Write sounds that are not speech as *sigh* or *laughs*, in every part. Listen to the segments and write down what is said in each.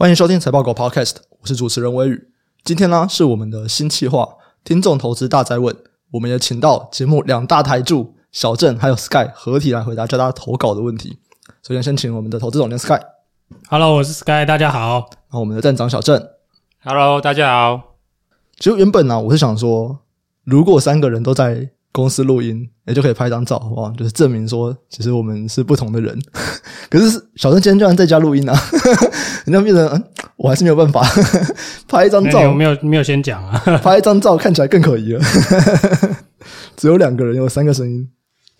欢迎收听财报狗 Podcast，我是主持人微宇。今天呢是我们的新企划——听众投资大灾问。我们也请到节目两大台柱小郑还有 Sky 合体来回答大家投稿的问题。首先，先请我们的投资总监 Sky。Hello，我是 Sky，大家好。然后我们的站长小郑。Hello，大家好。其实原本呢，我是想说，如果三个人都在公司录音，也就可以拍张照，哇？就是证明说，其实我们是不同的人。*laughs* 可是小郑今天居然在家录音啊，*laughs* 人家变成嗯，我还是没有办法 *laughs* 拍一张照，没有没有先讲啊，拍一张照看起来更可疑了。只有两个人，有三个声音。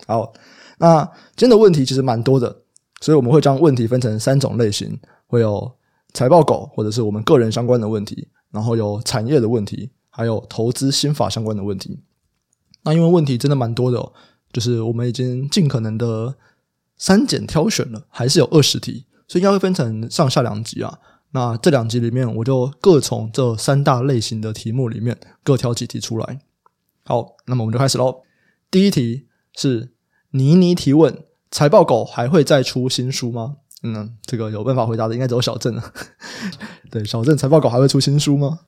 好，那今天的问题其实蛮多的，所以我们会将问题分成三种类型，会有财报狗或者是我们个人相关的问题，然后有产业的问题，还有投资心法相关的问题。那因为问题真的蛮多的哦，就是我们已经尽可能的删减挑选了，还是有二十题，所以应该会分成上下两集啊。那这两集里面，我就各从这三大类型的题目里面各挑几题出来。好，那么我们就开始喽。第一题是妮妮提问：财报狗还会再出新书吗？嗯，这个有办法回答的应该只有小郑了。*laughs* 对，小郑，财报狗还会出新书吗？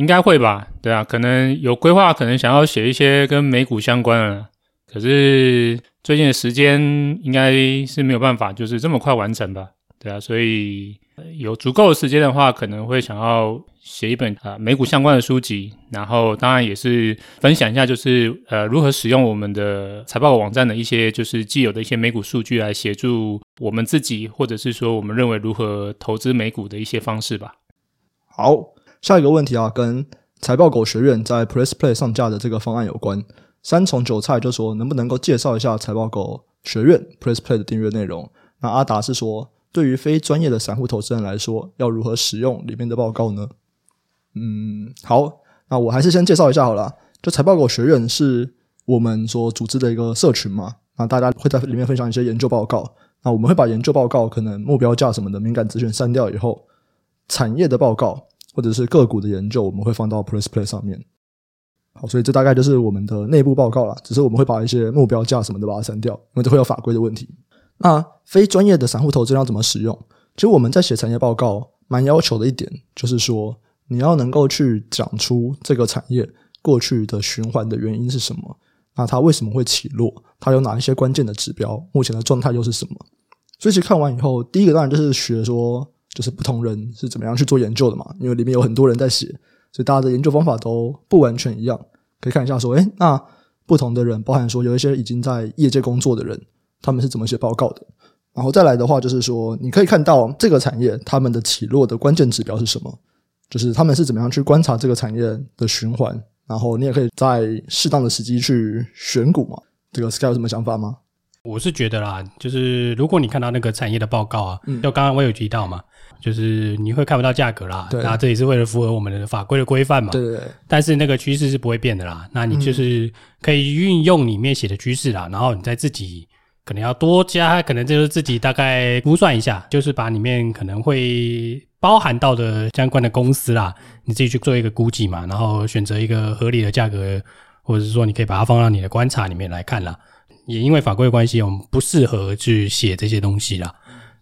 应该会吧，对啊，可能有规划，可能想要写一些跟美股相关的，可是最近的时间应该是没有办法，就是这么快完成吧，对啊，所以有足够的时间的话，可能会想要写一本啊美股相关的书籍，然后当然也是分享一下，就是呃如何使用我们的财报网站的一些就是既有的一些美股数据来协助我们自己，或者是说我们认为如何投资美股的一些方式吧。好。下一个问题啊，跟财报狗学院在 Press Play 上架的这个方案有关。三重韭菜就说，能不能够介绍一下财报狗学院 Press Play 的订阅内容？那阿达是说，对于非专业的散户投资人来说，要如何使用里面的报告呢？嗯，好，那我还是先介绍一下好了。就财报狗学院是我们所组织的一个社群嘛，那大家会在里面分享一些研究报告。那我们会把研究报告可能目标价什么的敏感资讯删掉以后，产业的报告。或者是个股的研究，我们会放到 Press Play 上面。好，所以这大概就是我们的内部报告啦。只是我们会把一些目标价什么的把它删掉，因为这会有法规的问题。那非专业的散户投资要怎么使用？其实我们在写产业报告蛮要求的一点，就是说你要能够去讲出这个产业过去的循环的原因是什么，那它为什么会起落，它有哪一些关键的指标，目前的状态又是什么？所以其实看完以后，第一个当然就是学说。就是不同人是怎么样去做研究的嘛？因为里面有很多人在写，所以大家的研究方法都不完全一样。可以看一下说，诶，那不同的人，包含说有一些已经在业界工作的人，他们是怎么写报告的？然后再来的话，就是说你可以看到这个产业他们的起落的关键指标是什么？就是他们是怎么样去观察这个产业的循环？然后你也可以在适当的时机去选股嘛？这个 Sky 有什么想法吗？我是觉得啦，就是如果你看到那个产业的报告啊，嗯、就刚刚我有提到嘛，就是你会看不到价格啦，对，那这也是为了符合我们的法规的规范嘛，对对对。但是那个趋势是不会变的啦，那你就是可以运用里面写的趋势啦，然后你再自己可能要多加，可能就是自己大概估算一下，就是把里面可能会包含到的相关的公司啦，你自己去做一个估计嘛，然后选择一个合理的价格，或者是说你可以把它放到你的观察里面来看啦。也因为法规的关系，我们不适合去写这些东西啦。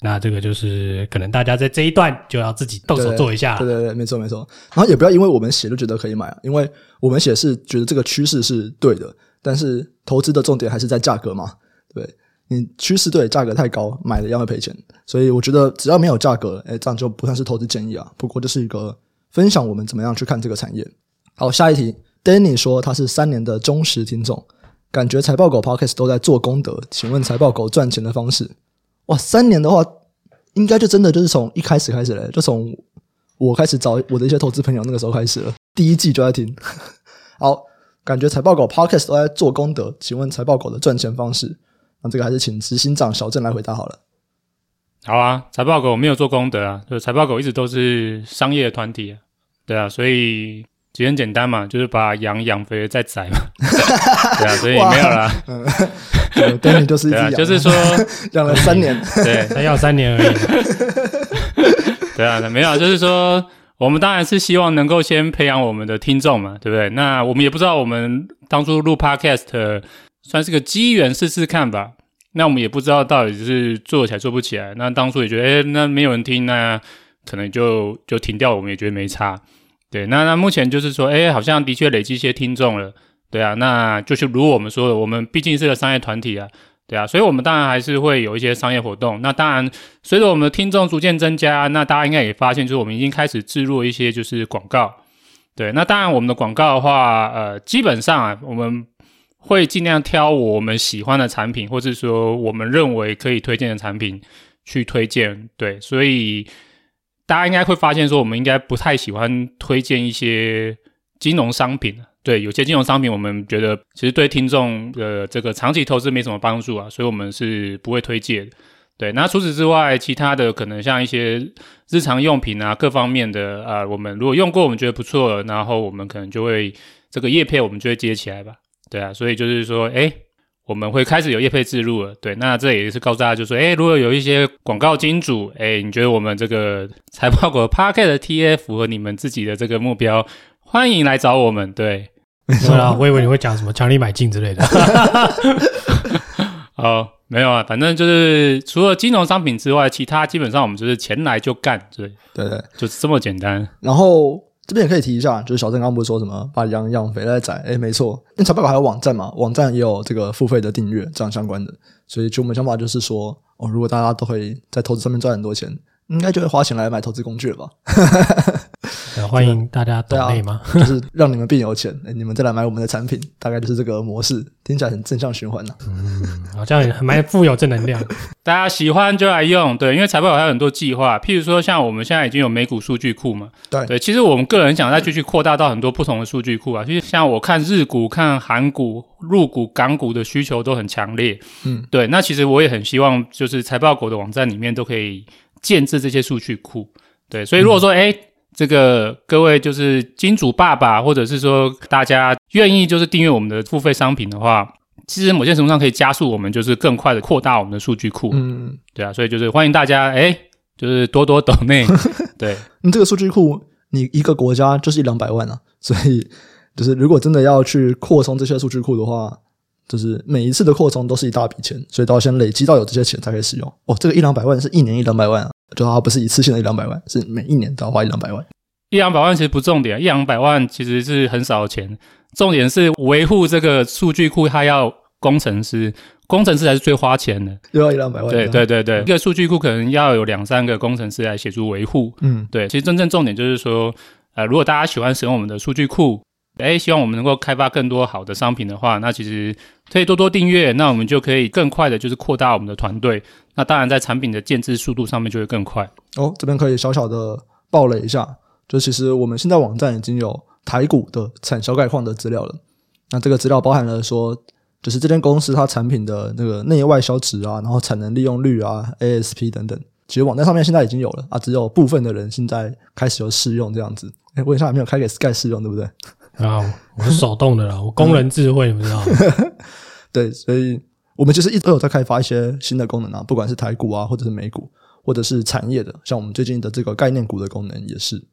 那这个就是可能大家在这一段就要自己动手做一下。对对对，没错没错。然后也不要因为我们写就觉得可以买，因为我们写是觉得这个趋势是对的，但是投资的重点还是在价格嘛。对，你趋势对，价格太高，买了一样会赔钱。所以我觉得只要没有价格，诶，这样就不算是投资建议啊。不过这是一个分享，我们怎么样去看这个产业。好，下一题，Danny 说他是三年的忠实听众。感觉财报狗 Podcast 都在做功德，请问财报狗赚钱的方式？哇，三年的话，应该就真的就是从一开始开始嘞，就从我开始找我的一些投资朋友那个时候开始了，第一季就在听。*laughs* 好，感觉财报狗 Podcast 都在做功德，请问财报狗的赚钱方式？那这个还是请执行长小郑来回答好了。好啊，财报狗没有做功德啊，就财报狗一直都是商业团体啊，对啊，所以。其实很简单嘛，就是把羊养肥了再宰嘛，*laughs* 对啊，所以没有啦。*laughs* 嗯，对，你就是一只羊，就是说 *laughs* 养了三年，对，才要三年而已。对啊，没有，就是说我们当然是希望能够先培养我们的听众嘛，对不对？那我们也不知道我们当初录 Podcast 算是个机缘试试看吧。那我们也不知道到底是做起来做不起来。那当初也觉得，诶，那没有人听那。可能就就停掉，我们也觉得没差。对，那那目前就是说，哎，好像的确累积一些听众了。对啊，那就是如我们说的，我们毕竟是个商业团体啊。对啊，所以我们当然还是会有一些商业活动。那当然，随着我们的听众逐渐增加，那大家应该也发现，就是我们已经开始置入一些就是广告。对，那当然我们的广告的话，呃，基本上啊，我们会尽量挑我们喜欢的产品，或者说我们认为可以推荐的产品去推荐。对，所以大家应该会发现说，我们应该不太喜欢推荐一些金融商品。对，有些金融商品，我们觉得其实对听众的这个长期投资没什么帮助啊，所以我们是不会推荐。对，那除此之外，其他的可能像一些日常用品啊，各方面的啊，我们如果用过，我们觉得不错，然后我们可能就会这个叶片，我们就会接起来吧。对啊，所以就是说，诶，我们会开始有业配置入了。对，那这也是告诉大家，就是说，诶，如果有一些广告金主，诶，你觉得我们这个财报狗 Podcast 的 TA 符合你们自己的这个目标，欢迎来找我们。对。是啊，*laughs* 我以为你会讲什么强力买进之类的。*laughs* 哦，没有啊，反正就是除了金融商品之外，其他基本上我们就是钱来就干，对对对，就是这么简单。然后这边也可以提一下，就是小郑刚不是说什么把羊养肥再宰？哎，没错，因为财报还有网站嘛，网站也有这个付费的订阅这样相关的，所以就我们想法就是说，哦，如果大家都会在投资上面赚很多钱。应该就会花钱来买投资工具了吧？*laughs* 欢迎大家抖内吗？*laughs* 就是让你们变有钱，欸，你们再来买我们的产品，大概就是这个模式，听起来很正向循环呐，啊。嗯，好像也蛮富有正能量。*laughs* 大家喜欢就来用，对，因为财报狗还有很多计划，譬如说像我们现在已经有美股数据库嘛，对对。其实我们个人想再继续扩大到很多不同的数据库啊，其实像我看日股、看韩股、入股、港股的需求都很强烈，嗯，对。那其实我也很希望，就是财报狗的网站里面都可以。建置这些数据库，对，所以如果说，哎、嗯，这个各位就是金主爸爸，或者是说大家愿意就是订阅我们的付费商品的话，其实某些程度上可以加速我们就是更快的扩大我们的数据库，嗯，对啊，所以就是欢迎大家，哎，就是多多抖内，*laughs* 对，你这个数据库，你一个国家就是一两百万啊，所以就是如果真的要去扩充这些数据库的话。就是每一次的扩充都是一大笔钱，所以都要先累积到有这些钱才可以使用。哦，这个一两百万是一年一两百万啊，就它不是一次性的一两百万，是每一年都要花一两百万。一两百万其实不重点，一两百万其实是很少的钱，重点是维护这个数据库，它要工程师，工程师才是最花钱的，又要一两百万。对对对对，嗯、一个数据库可能要有两三个工程师来协助维护。嗯，对，其实真正重点就是说，呃，如果大家喜欢使用我们的数据库。哎，希望我们能够开发更多好的商品的话，那其实可以多多订阅，那我们就可以更快的，就是扩大我们的团队。那当然，在产品的建置速度上面就会更快。哦，这边可以小小的爆雷一下，就其实我们现在网站已经有台股的产销概况的资料了。那这个资料包含了说，就是这间公司它产品的那个内外销值啊，然后产能利用率啊、ASP 等等，其实网站上面现在已经有了啊，只有部分的人现在开始有试用这样子。哎，问一下，还没有开给 Sky 试用，对不对？啊，我是手动的啦，我工人智慧，你知道吗？*laughs* 对，所以我们其实一直都有在开发一些新的功能啊，不管是台股啊，或者是美股，或者是产业的，像我们最近的这个概念股的功能也是。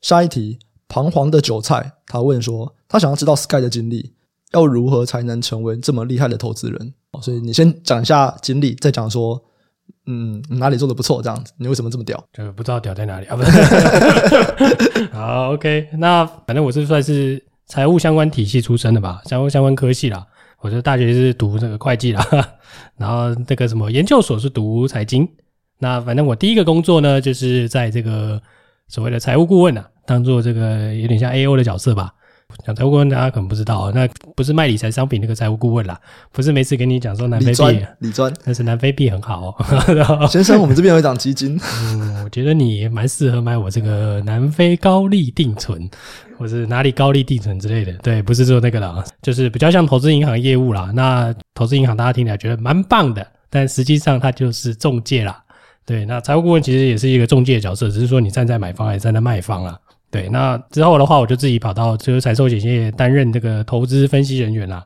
下一题，彷徨的韭菜，他问说，他想要知道 Sky 的经历，要如何才能成为这么厉害的投资人？所以你先讲一下经历，再讲说。嗯，哪里做的不错？这样子，你为什么这么屌？就不知道屌在哪里啊？不是，*laughs* 好，OK。那反正我是算是财务相关体系出身的吧，财务相关科系啦。我就大学是读这个会计啦，*laughs* 然后那个什么研究所是读财经。那反正我第一个工作呢，就是在这个所谓的财务顾问啊，当做这个有点像 AO 的角色吧。讲财务顾问，大家可能不知道，那不是卖理财商品那个财务顾问啦，不是每次跟你讲说南非币，理专，但是南非币很好哦。*laughs* 先生，我们这边有一档基金，嗯，我觉得你蛮适合买我这个南非高利定存，或是哪里高利定存之类的。对，不是做那个啦，就是比较像投资银行业务啦。那投资银行大家听起来觉得蛮棒的，但实际上它就是中介啦。对，那财务顾问其实也是一个中介的角色，只是说你站在买方还是站在卖方啊。对，那之后的话，我就自己跑到就是财寿险业担任这个投资分析人员啦。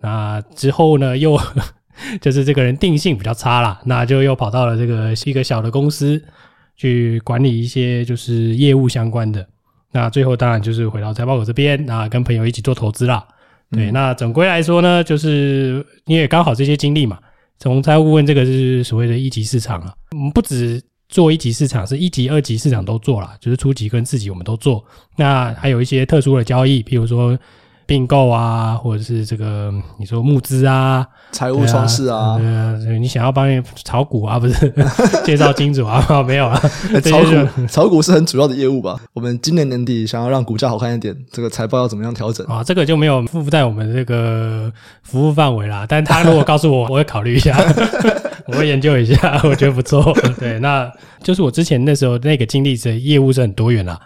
那之后呢，又 *laughs* 就是这个人定性比较差啦，那就又跑到了这个一个小的公司去管理一些就是业务相关的。那最后当然就是回到财报狗这边，那跟朋友一起做投资啦。对，嗯、那总归来说呢，就是因为刚好这些经历嘛，从财务顾问这个是所谓的一级市场啊，我们不止。做一级市场，是一级、二级市场都做了，就是初级跟次级我们都做。那还有一些特殊的交易，譬如说。并购啊，或者是这个你说募资啊，财务创世啊，啊，你想要帮你炒股啊，不是介绍金主啊？*laughs* 没有啊，炒股炒股是很主要的业务吧？我们今年年底想要让股价好看一点，这个财报要怎么样调整啊？这个就没有附在我们这个服务范围啦。但他如果告诉我，*laughs* 我会考虑一下，*laughs* 我会研究一下，我觉得不错。对，那就是我之前那时候那个经历的业务是很多元啦。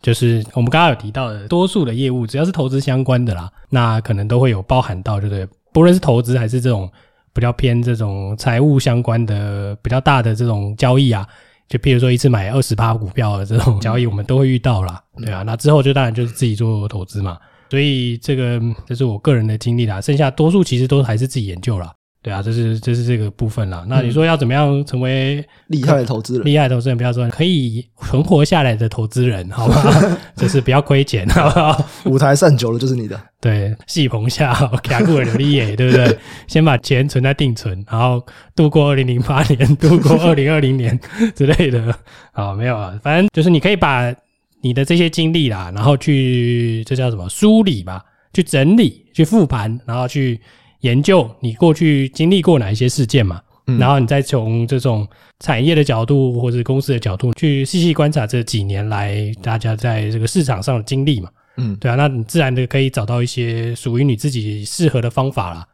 就是我们刚刚有提到的，多数的业务只要是投资相关的啦，那可能都会有包含到，对不对？不论是投资还是这种比较偏这种财务相关的比较大的这种交易啊，就譬如说一次买二十趴股票的这种交易，我们都会遇到啦，对啊。那之后就当然就是自己做投资嘛，所以这个这是我个人的经历啦，剩下多数其实都还是自己研究啦。对啊，这是这是这个部分啦。那你说要怎么样成为厉害的投资人？厉害的投资人，不要说可以存活下来的投资人，*laughs* 好吧？*laughs* 就是不要亏钱，*laughs* 好不好？舞台散久了就是你的。对，戏棚下卡库尔刘立野，对不对？先把钱存在定存，然后度过二零零八年，度过二零二零年之类的。好，没有啊，反正就是你可以把你的这些经历啦，然后去这叫什么梳理吧，去整理，去复盘，然后去。研究你过去经历过哪一些事件嘛，嗯，然后你再从这种产业的角度或者公司的角度去细细观察这几年来大家在这个市场上的经历嘛，嗯，对啊，那你自然的可以找到一些属于你自己适合的方法啦，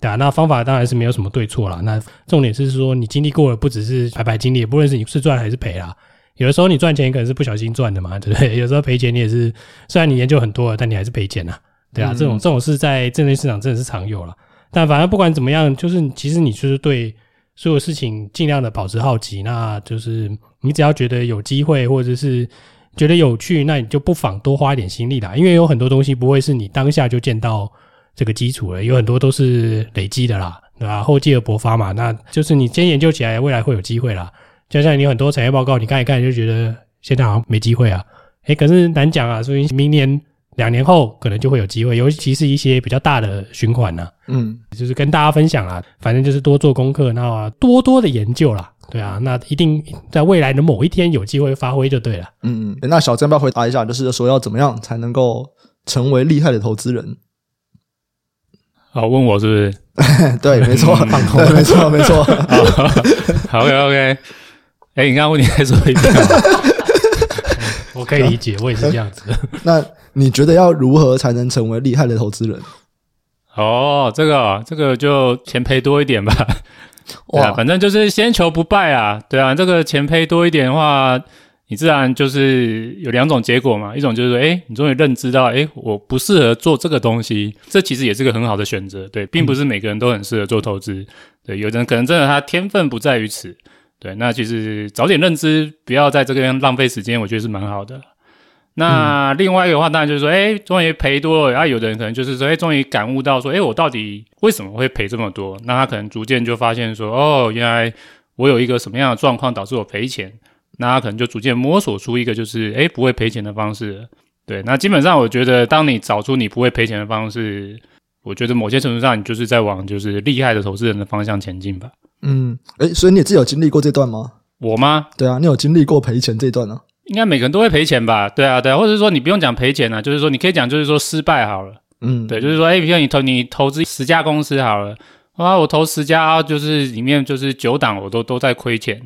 对啊，那方法当然是没有什么对错啦，那重点是说你经历过的不只是白白经历，不论是你是赚还是赔啦，有的时候你赚钱可能是不小心赚的嘛，对不对？有时候赔钱你也是，虽然你研究很多了，但你还是赔钱呐，对啊，这种这种事在证券市场真的是常有了。但反正不管怎么样，就是其实你就是对所有事情尽量的保持好奇，那就是你只要觉得有机会或者是觉得有趣，那你就不妨多花一点心力啦。因为有很多东西不会是你当下就见到这个基础了，有很多都是累积的啦，对吧？厚积而薄发嘛，那就是你先研究起来，未来会有机会啦。就像你很多产业报告，你看一看就觉得现在好像没机会啊，诶，可是难讲啊，所以明年。两年后可能就会有机会，尤其是一些比较大的循环呢。嗯，就是跟大家分享啦，反正就是多做功课，那多多的研究啦。对啊，那一定在未来的某一天有机会发挥就对了。嗯嗯，那小曾要不要回答一下，就是说要怎么样才能够成为厉害的投资人？好，问我是不是？*laughs* 对，没错，*laughs* 放空，没错，没错。*laughs* 好，OK OK。哎，你刚刚问题再说一遍。我可以理解，我也是这样子。那你觉得要如何才能成为厉害的投资人？哦，这个这个就钱赔多一点吧。哇啊，反正就是先求不败啊。对啊，这个钱赔多一点的话，你自然就是有两种结果嘛。一种就是说，哎，你终于认知到，哎，我不适合做这个东西，这其实也是个很好的选择。对，并不是每个人都很适合做投资。对，有的人可能真的他天分不在于此。对，那其实早点认知，不要在这边浪费时间，我觉得是蛮好的。那另外一个的话，当然就是说，哎，终于赔多了，然后有的人可能就是说，哎，终于感悟到说，哎，我到底为什么会赔这么多？那他可能逐渐就发现说，哦，原来我有一个什么样的状况导致我赔钱。那他可能就逐渐摸索出一个就是，哎，不会赔钱的方式。对，那基本上我觉得，当你找出你不会赔钱的方式，我觉得某些程度上，你就是在往就是厉害的投资人的方向前进吧。嗯，诶、欸，所以你自己有经历过这段吗？我吗？对啊，你有经历过赔钱这段呢、啊？应该每个人都会赔钱吧？对啊，对啊，或者说你不用讲赔钱啊，就是说你可以讲，就是说失败好了。嗯，对，就是说，诶、欸，比如你投你投资十家公司好了，啊，我投十家，就是里面就是九档我都都在亏钱。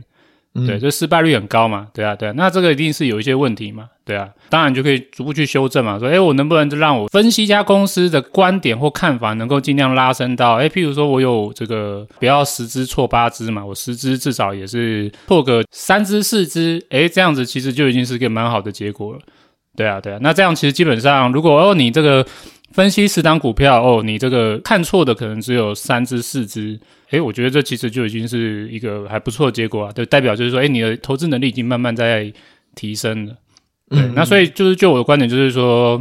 对，就失败率很高嘛，对啊，对啊，那这个一定是有一些问题嘛，对啊，当然就可以逐步去修正嘛，说，诶，我能不能就让我分析一家公司的观点或看法，能够尽量拉伸到，诶，譬如说我有这个不要十支错八支嘛，我十支至少也是错个三支四支，诶，这样子其实就已经是一个蛮好的结果了，对啊，对啊，那这样其实基本上，如果哦你这个。分析十档股票哦，你这个看错的可能只有三只四只，诶，我觉得这其实就已经是一个还不错的结果啊，对，代表就是说，诶，你的投资能力已经慢慢在提升了。对，嗯，那所以就是就我的观点就是说，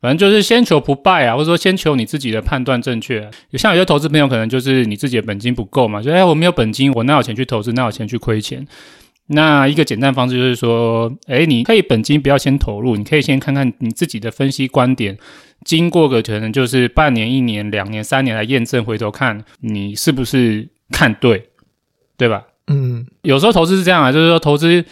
反正就是先求不败啊，或者说先求你自己的判断正确啊。像有些投资朋友可能就是你自己的本金不够嘛，就诶，我没有本金，我哪有钱去投资，哪有钱去亏钱？那一个简单方式就是说，诶，你可以本金不要先投入，你可以先看看你自己的分析观点。经过个可能就是半年、一年、两年、三年来验证，回头看你是不是看对，对吧？嗯，有时候投资是这样啊，就是说投资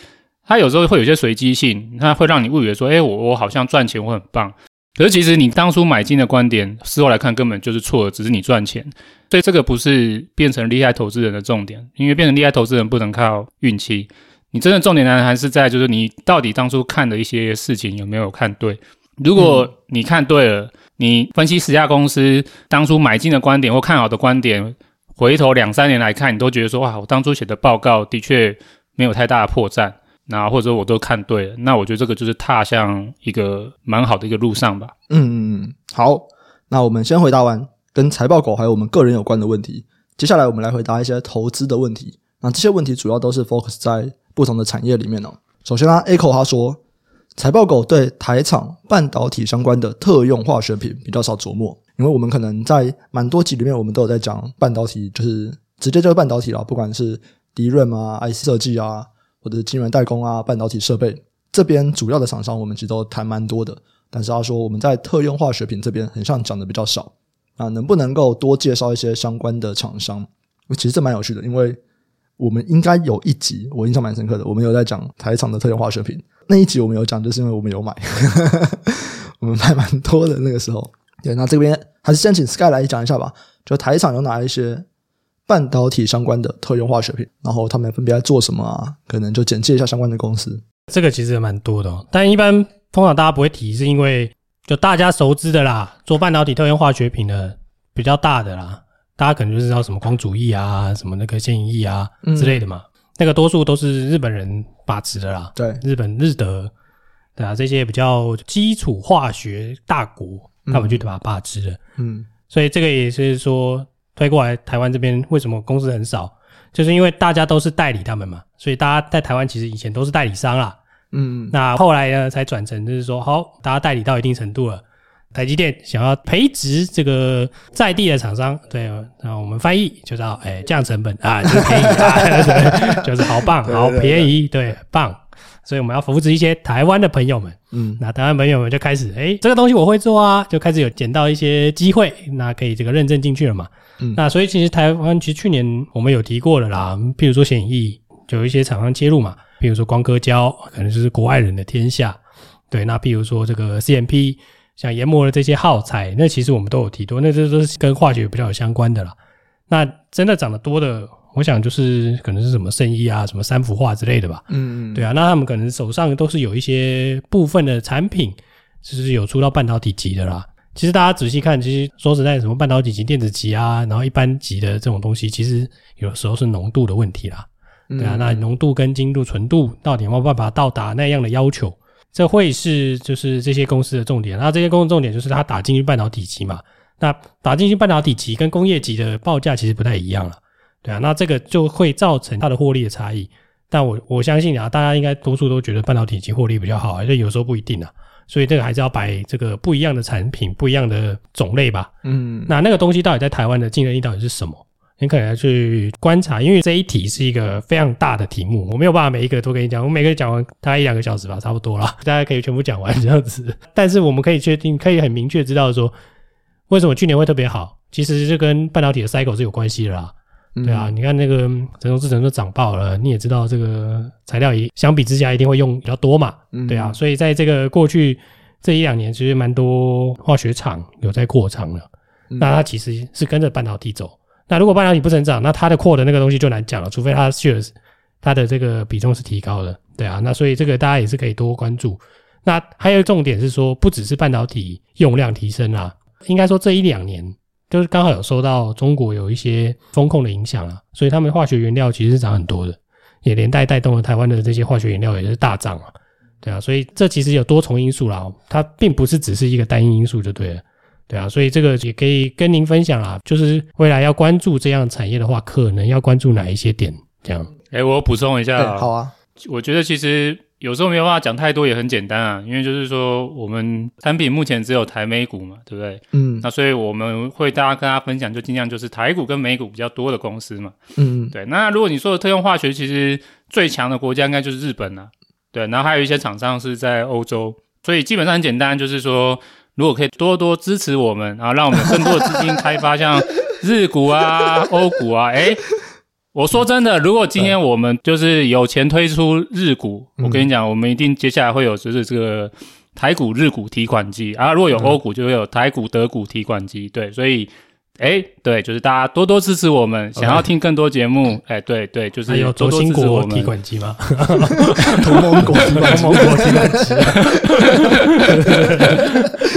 它有时候会有些随机性，它会让你误以为说，哎，我我好像赚钱，我很棒。可是其实你当初买进的观点，事后来看根本就是错的，只是你赚钱。所以这个不是变成厉害投资人的重点，因为变成厉害投资人不能靠运气。你真的重点呢，还是在就是你到底当初看的一些事情有没有看对？如果你看对了，你分析十家公司当初买进的观点或看好的观点，回头两三年来看，你都觉得说哇，我当初写的报告的确没有太大的破绽。那或者说我都看对了，那我觉得这个就是踏向一个蛮好的一个路上吧。嗯嗯嗯，好，那我们先回答完跟财报狗还有我们个人有关的问题，接下来我们来回答一些投资的问题。那这些问题主要都是 focus 在不同的产业里面哦。首先呢，Echo 他说，财报狗对台厂半导体相关的特用化学品比较少琢磨，因为我们可能在蛮多集里面我们都有在讲半导体，就是直接就是半导体啦，不管是 DRAM 啊、IC 设计啊。或者是晶圆代工啊，半导体设备这边主要的厂商，我们其实都谈蛮多的。但是他说我们在特用化学品这边，很像讲的比较少。啊，能不能够多介绍一些相关的厂商？其实这蛮有趣的，因为我们应该有一集我印象蛮深刻的，我们有在讲台厂的特用化学品。那一集我们有讲，就是因为我们有买，*laughs* 我们买蛮多的那个时候。对，那这边还是先请 Sky 来讲一下吧，就台厂有哪一些？半导体相关的特用化学品，然后他们分别在做什么啊？可能就简介一下相关的公司。这个其实也蛮多的哦，但一般通常大家不会提，是因为就大家熟知的啦，做半导体特用化学品的比较大的啦，大家可能就知道什么光阻液啊，什么那个显影液啊之类的嘛。嗯、那个多数都是日本人把持的啦，对，日本日德，对啊，这些比较基础化学大国，他们就把它把持了。嗯，所以这个也是说。推过来台湾这边，为什么公司很少？就是因为大家都是代理他们嘛，所以大家在台湾其实以前都是代理商啦。嗯，那后来呢，才转成就是说，好，大家代理到一定程度了，台积电想要培植这个在地的厂商，对，那我们翻译就叫哎降成本啊，就是便宜啊，*laughs* 就是好棒，好便宜，对，棒。所以我们要扶持一些台湾的朋友们，嗯，那台湾朋友们就开始，哎，这个东西我会做啊，就开始有捡到一些机会，那可以这个认证进去了嘛。嗯，那所以其实台湾其实去年我们有提过了啦，譬如说显影液，就有一些厂商切入嘛，譬如说光刻胶，可能就是国外人的天下。对，那譬如说这个 CMP，像研磨的这些耗材，那其实我们都有提多，那这都是跟化学比较有相关的啦。那真的涨得多的。我想就是可能是什么圣衣啊，什么三幅画之类的吧。嗯嗯，对啊，那他们可能手上都是有一些部分的产品，就是有出到半导体级的啦。其实大家仔细看，其实说实在，什么半导体级、电子级啊，然后一般级的这种东西，其实有时候是浓度的问题啦。对啊，那浓度跟精度、纯度到底有没有办法到达那样的要求？这会是就是这些公司的重点。那这些公司重点就是它打进去半导体级嘛。那打进去半导体级跟工业级的报价其实不太一样了。对啊，那这个就会造成它的获利的差异。但我我相信啊，大家应该多数都觉得半导体级获利比较好，而且有时候不一定啊。所以这个还是要摆这个不一样的产品、不一样的种类吧。嗯，那那个东西到底在台湾的竞争力到底是什么？你可能要去观察，因为这一题是一个非常大的题目，我没有办法每一个都跟你讲。我每个讲完大概一两个小时吧，差不多了，*laughs* 大家可以全部讲完这样子。但是我们可以确定，可以很明确知道说，为什么去年会特别好，其实就跟半导体的 cycle 是有关系的啦。对啊，你看那个成熟制程都涨爆了，你也知道这个材料也相比之下一定会用比较多嘛。对啊，所以在这个过去这一两年，其实蛮多化学厂有在扩厂了。那它其实是跟着半导体走。那如果半导体不成长，那它的扩的那个东西就难讲了，除非它 shares 它的这个比重是提高的。对啊，那所以这个大家也是可以多关注。那还有重点是说，不只是半导体用量提升啊，应该说这一两年。就是刚好有受到中国有一些风控的影响啊，所以他们化学原料其实是涨很多的，也连带带动了台湾的这些化学原料也是大涨啊，对啊，所以这其实有多重因素啦，它并不是只是一个单一因素就对了，对啊，所以这个也可以跟您分享啊，就是未来要关注这样产业的话，可能要关注哪一些点？这样，诶，我补充一下，欸，好啊，我觉得其实。有时候没有办法讲太多，也很简单啊，因为就是说我们产品目前只有台美股嘛，对不对？嗯，那所以我们会大家跟大家分享，就尽量就是台股跟美股比较多的公司嘛。嗯，对。那如果你说的特用化学，其实最强的国家应该就是日本啊，对。然后还有一些厂商是在欧洲，所以基本上很简单，就是说如果可以多多支持我们，然后让我们更多的资金开发像日股啊、欧股啊，*laughs* 诶我说真的，如果今天我们就是有钱推出日股，我跟你讲，我们一定接下来会有就是这个台股、日股提款机啊。如果有欧股，就会有台股、德股提款机。对，所以。哎，对，就是大家多多支持我们，想要听更多节目，哎，对对，就是有多多支持我们。提款机吗？*laughs* 同盟国提款机，同盟国提款机，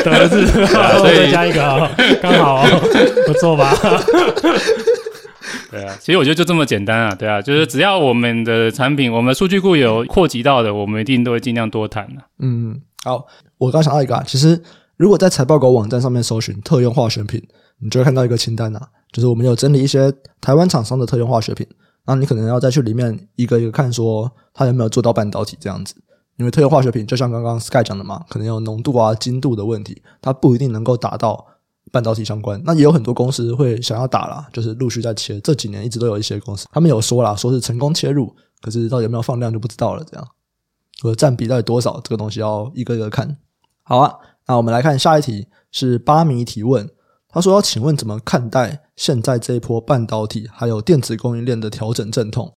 德字，所以再加一个啊，刚好，不错吧？对啊，其实我觉得就这么简单啊，对啊，就是只要我们的产品，我们数据库有扩及到的，我们一定都会尽量多谈的。嗯，好，我刚想到一个啊，其实如果在财报狗网站上面搜寻特用化学品。你就会看到一个清单啊，就是我们有整理一些台湾厂商的特用化学品，那你可能要再去里面一个一个看，说它有没有做到半导体这样子。因为特用化学品就像刚刚 Sky 讲的嘛，可能有浓度啊、精度的问题，它不一定能够达到半导体相关。那也有很多公司会想要打啦，就是陆续在切。这几年一直都有一些公司，他们有说啦，说是成功切入，可是到底有没有放量就不知道了。这样，或者占比到底多少，这个东西要一个一个看。好啊，那我们来看下一题，是八米提问。他说：“要请问怎么看待现在这一波半导体还有电子供应链的调整阵痛？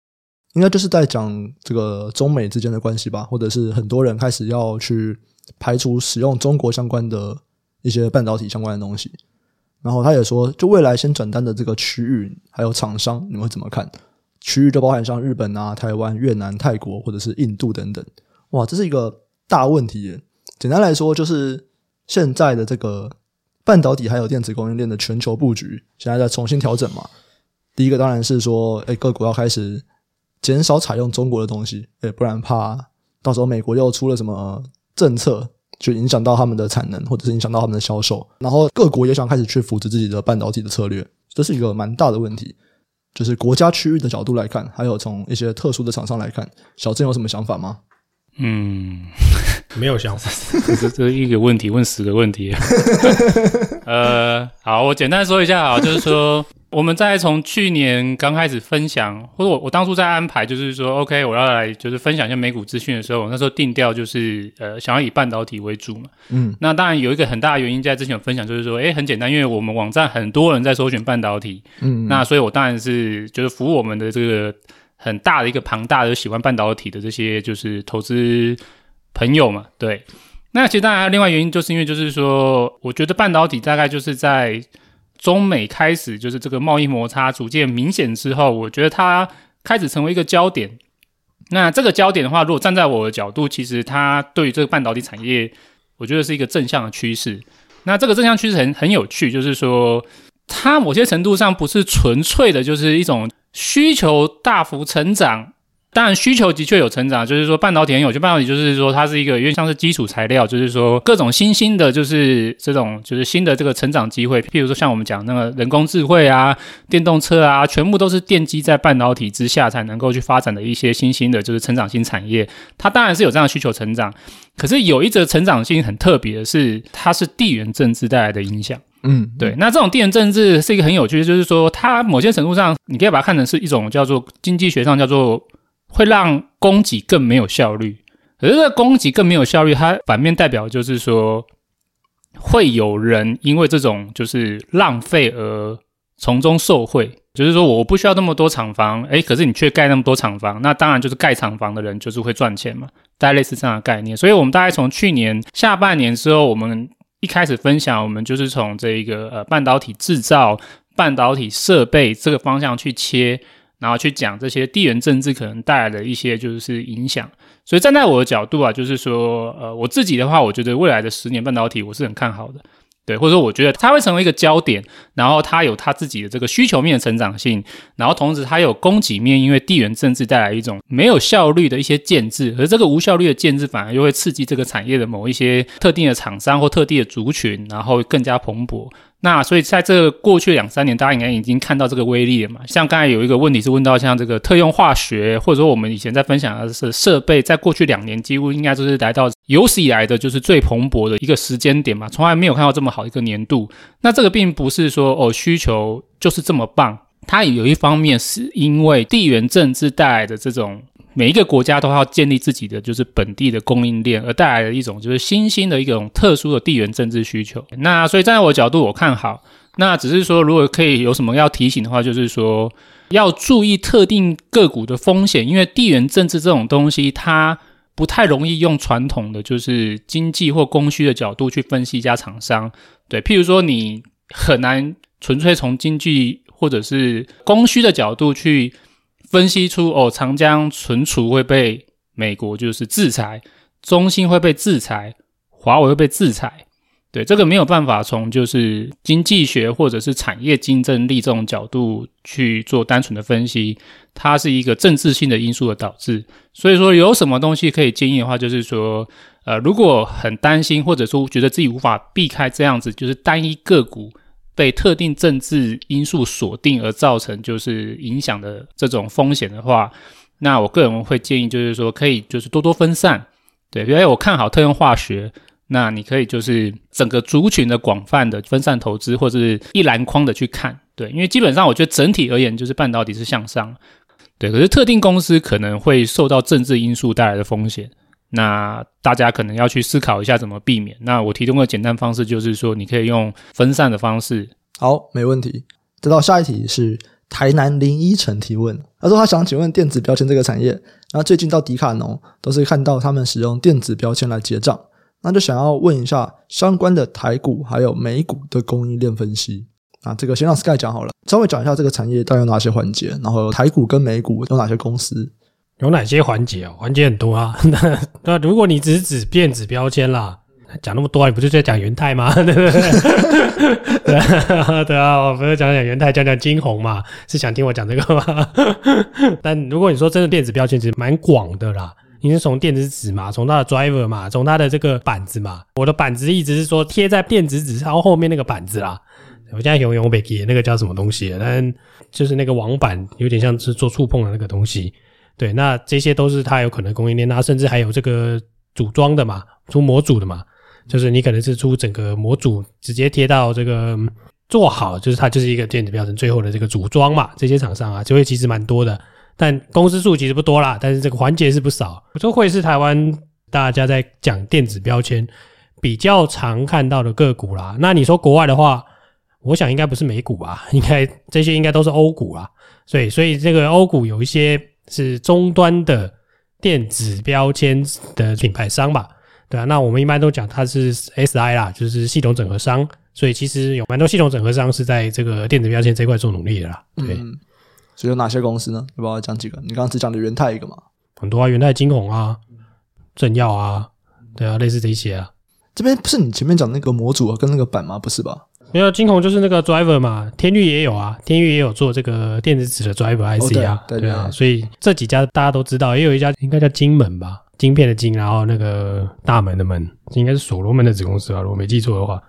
应该就是在讲这个中美之间的关系吧，或者是很多人开始要去排除使用中国相关的一些半导体相关的东西。然后他也说，就未来先转单的这个区域还有厂商，你们会怎么看？区域就包含像日本啊、台湾、越南、泰国或者是印度等等。哇，这是一个大问题耶。简单来说，就是现在的这个。”半导体还有电子供应链的全球布局，现在在重新调整嘛？第一个当然是说，哎，各国要开始减少采用中国的东西，哎，不然怕到时候美国又出了什么政策，就影响到他们的产能，或者是影响到他们的销售。然后各国也想开始去扶持自己的半导体的策略，这是一个蛮大的问题。就是国家区域的角度来看，还有从一些特殊的厂商来看，小郑有什么想法吗？嗯，没有想法，*laughs* 这这一个问题问十个问题。*laughs* 呃，好，我简单说一下啊，就是说我们在从去年刚开始分享，或者我我当初在安排，就是说，OK，我要来就是分享一下美股资讯的时候，我那时候定调就是呃，想要以半导体为主嘛。嗯，那当然有一个很大的原因在之前有分享，就是说，诶，很简单，因为我们网站很多人在搜寻半导体，嗯，那所以我当然是就是服务我们的这个。很大的一个庞大的喜欢半导体的这些就是投资朋友嘛，对。那其实当然还有另外原因，就是因为就是说，我觉得半导体大概就是在中美开始就是这个贸易摩擦逐渐明显之后，我觉得它开始成为一个焦点。那这个焦点的话，如果站在我的角度，其实它对于这个半导体产业，我觉得是一个正向的趋势。那这个正向趋势很很有趣，就是说它某些程度上不是纯粹的，就是一种。需求大幅成长，当然需求的确有成长，就是说半导体很有趣，半导体就是说它是一个因为像是基础材料，就是说各种新兴的，就是这种就是新的这个成长机会，譬如说像我们讲那个人工智慧啊、电动车啊，全部都是奠基在半导体之下才能够去发展的一些新兴的，就是成长性产业，它当然是有这样的需求成长，可是有一则成长性很特别的是，它是地缘政治带来的影响。嗯，对，那这种地缘政治是一个很有趣的，就是说它某些程度上，你可以把它看成是一种叫做经济学上叫做会让供给更没有效率。可是这供给更没有效率，它反面代表就是说会有人因为这种就是浪费而从中受贿。就是说我不需要那么多厂房，诶，可是你却盖那么多厂房，那当然就是盖厂房的人就是会赚钱嘛，大概类似这样的概念。所以我们大概从去年下半年之后，我们。一开始分享，我们就是从这个呃半导体制造、半导体设备这个方向去切，然后去讲这些地缘政治可能带来的一些就是影响。所以站在我的角度啊，就是说，呃，我自己的话，我觉得未来的十年半导体我是很看好的。对，或者说我觉得它会成为一个焦点，然后它有它自己的这个需求面的成长性，然后同时它有供给面，因为地缘政治带来一种没有效率的一些建制，而这个无效率的建制反而又会刺激这个产业的某一些特定的厂商或特定的族群，然后更加蓬勃。那所以在这过去两三年，大家应该已经看到这个威力了嘛？像刚才有一个问题是问到像这个特用化学，或者说我们以前在分享的是设备，在过去两年几乎应该就是来到有史以来的就是最蓬勃的一个时间点嘛，从来没有看到这么好一个年度。那这个并不是说哦需求就是这么棒，它有一方面是因为地缘政治带来的这种。每一个国家都要建立自己的就是本地的供应链，而带来的一种就是新兴的一种特殊的地缘政治需求。那所以站在我的角度，我看好。那只是说，如果可以有什么要提醒的话，就是说，要注意特定个股的风险，因为地缘政治这种东西，它不太容易用传统的就是经济或供需的角度去分析一家厂商。对，譬如说你很难纯粹从经济或者是供需的角度去分析出哦，长江存储会被美国就是制裁，中兴会被制裁，华为会被制裁。对，这个没有办法从就是经济学或者是产业竞争力这种角度去做单纯的分析，它是一个政治性的因素的导致。所以说，有什么东西可以建议的话，就是说，呃，如果很担心或者说觉得自己无法避开这样子，就是单一个股被特定政治因素锁定而造成就是影响的这种风险的话，那我个人会建议就是说，可以就是多多分散。对，因为我看好特用化学。那你可以就是整个族群的广泛的分散投资，或者是一篮筐的去看，对，因为基本上我觉得整体而言，就是半导体是向上，对，可是特定公司可能会受到政治因素带来的风险，那大家可能要去思考一下怎么避免。那我提供的简单方式就是说，你可以用分散的方式。好，没问题。再到下一题是台南林依晨提问，他说他想请问电子标签这个产业，然后最近到迪卡侬都是看到他们使用电子标签来结账。那就想要问一下相关的台股还有美股的供应链分析啊，这个先让 Sky 讲好了，稍微讲一下这个产业大概有哪些环节，然后台股跟美股有哪些公司，有哪些环节哦？环节很多啊。*laughs* 那如果你只是指电子标签啦，讲那么多，你不就在讲元泰吗？*laughs* 对不对？*laughs* 对啊，我不是讲讲元泰，讲讲晶宏嘛，是想听我讲这个吗？但如果你说真的电子标签，其实蛮广的啦。你是从电子纸嘛，从它的 driver 嘛，从它的这个板子嘛。我的板子一直是说贴在电子纸上后面那个板子啦。我现在用用北给那个叫什么东西？但就是那个网板，有点像是做触碰的那个东西。对，那这些都是它有可能供应链，那甚至还有这个组装的嘛，出模组的嘛，就是你可能是出整个模组直接贴到这个做好，就是它就是一个电子标签最后的这个组装嘛。这些厂商啊，就会其实蛮多的。但公司数其实不多啦，但是这个环节是不少。我说会是台湾大家在讲电子标签比较常看到的个股啦。那你说国外的话，我想应该不是美股吧？应该这些应该都是欧股啦。所以，所以这个欧股有一些是终端的电子标签的品牌商吧？对啊，那我们一般都讲它是 SI 啦，就是系统整合商。所以其实有蛮多系统整合商是在这个电子标签这块做努力的啦。对。嗯所以有哪些公司呢？要不要讲几个？你刚刚只讲的元泰一个嘛？很多啊，元泰、金宏啊，正耀啊，对啊，类似这些啊。这边不是你前面讲那个模组啊跟那个板吗？不是吧？没有，晶宏就是那个 driver 嘛。天域也有啊，天域也有做这个电子纸的 driver IC 啊，哦、对，啊。所以这几家大家都知道，也有一家应该叫金门吧，晶片的晶，然后那个大门的门，应该是所罗门的子公司吧，如果没记错的话。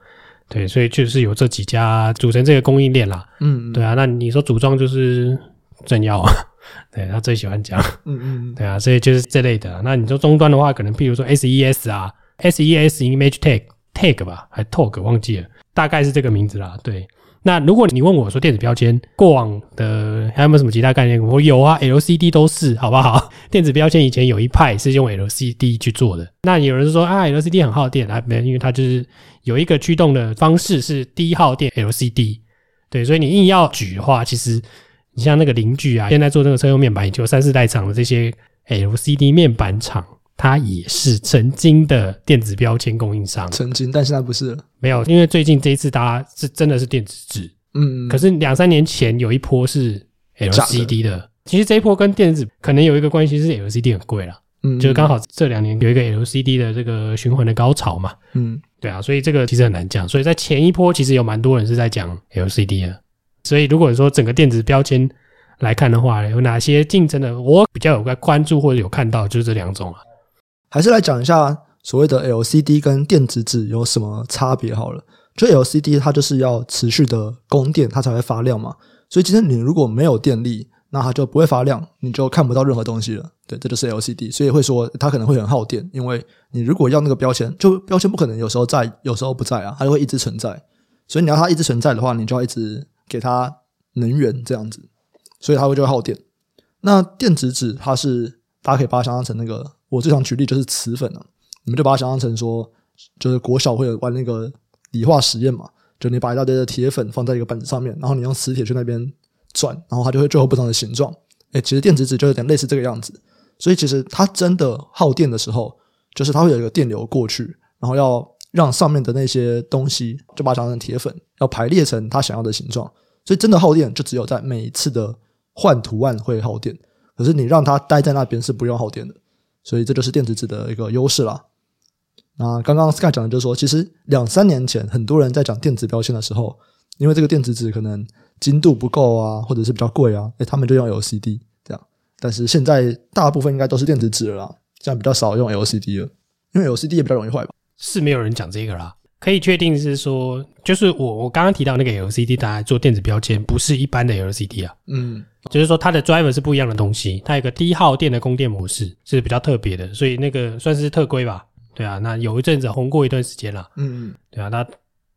对，所以就是有这几家组成这个供应链啦。嗯，对啊。那你说组装就是。正要啊，*laughs* 对，他最喜欢讲，嗯嗯，对啊，所以就是这类的。那你说终端的话，可能譬如说 SES 啊，SES Image Tag Tag 吧，还 Tog 忘记了，大概是这个名字啦。对，那如果你问我说电子标签过往的还有没有什么其他概念？我有啊，LCD 都是，好不好？*laughs* 电子标签以前有一派是用 LCD 去做的。那有人说啊，LCD 很耗电啊，没，因为它就是有一个驱动的方式是低耗电 LCD。对，所以你硬要举的话，其实。你像那个邻居啊，现在做那个车用面板，也就三四代厂的这些 LCD 面板厂，它也是曾经的电子标签供应商。曾经，但现在不是了。没有，因为最近这一次大家是真的是电子纸。嗯。可是两三年前有一波是 LCD 的，的其实这一波跟电子可能有一个关系，是 LCD 很贵了。嗯。就是刚好这两年有一个 LCD 的这个循环的高潮嘛。嗯。对啊，所以这个其实很难讲。所以在前一波，其实有蛮多人是在讲 LCD 的。所以，如果说整个电子标签来看的话，有哪些竞争的？我比较有在关注或者有看到，就是这两种啊。还是来讲一下所谓的 LCD 跟电子纸有什么差别好了。就 LCD 它就是要持续的供电，它才会发亮嘛。所以今天你如果没有电力，那它就不会发亮，你就看不到任何东西了。对，这就是 LCD。所以会说它可能会很耗电，因为你如果要那个标签，就标签不可能有时候在，有时候不在啊，它就会一直存在。所以你要它一直存在的话，你就要一直。给它能源这样子，所以它会就会耗电。那电子纸它是大家可以把它想象成那个，我最常举例就是磁粉啊，你们就把它想象成说，就是国小会有玩那个理化实验嘛，就你把一大堆的铁粉放在一个板子上面，然后你用磁铁去那边转，然后它就会最后不同的形状。诶，其实电子纸就有点类似这个样子。所以其实它真的耗电的时候，就是它会有一个电流过去，然后要让上面的那些东西就把它当成铁粉，要排列成它想要的形状。所以真的耗电就只有在每一次的换图案会耗电，可是你让它待在那边是不用耗电的。所以这就是电子纸的一个优势了。那刚刚 Sky 讲的就是说，其实两三年前很多人在讲电子标签的时候，因为这个电子纸可能精度不够啊，或者是比较贵啊，诶，他们就用 LCD 这样。但是现在大部分应该都是电子纸了，这样比较少用 LCD 了，因为 LCD 也比较容易坏吧？是没有人讲这个啦。可以确定是说，就是我我刚刚提到那个 LCD，大家做电子标签不是一般的 LCD 啊，嗯，就是说它的 driver 是不一样的东西，它有个低耗电的供电模式是比较特别的，所以那个算是特规吧？对啊，那有一阵子红过一段时间了，嗯嗯，对啊，那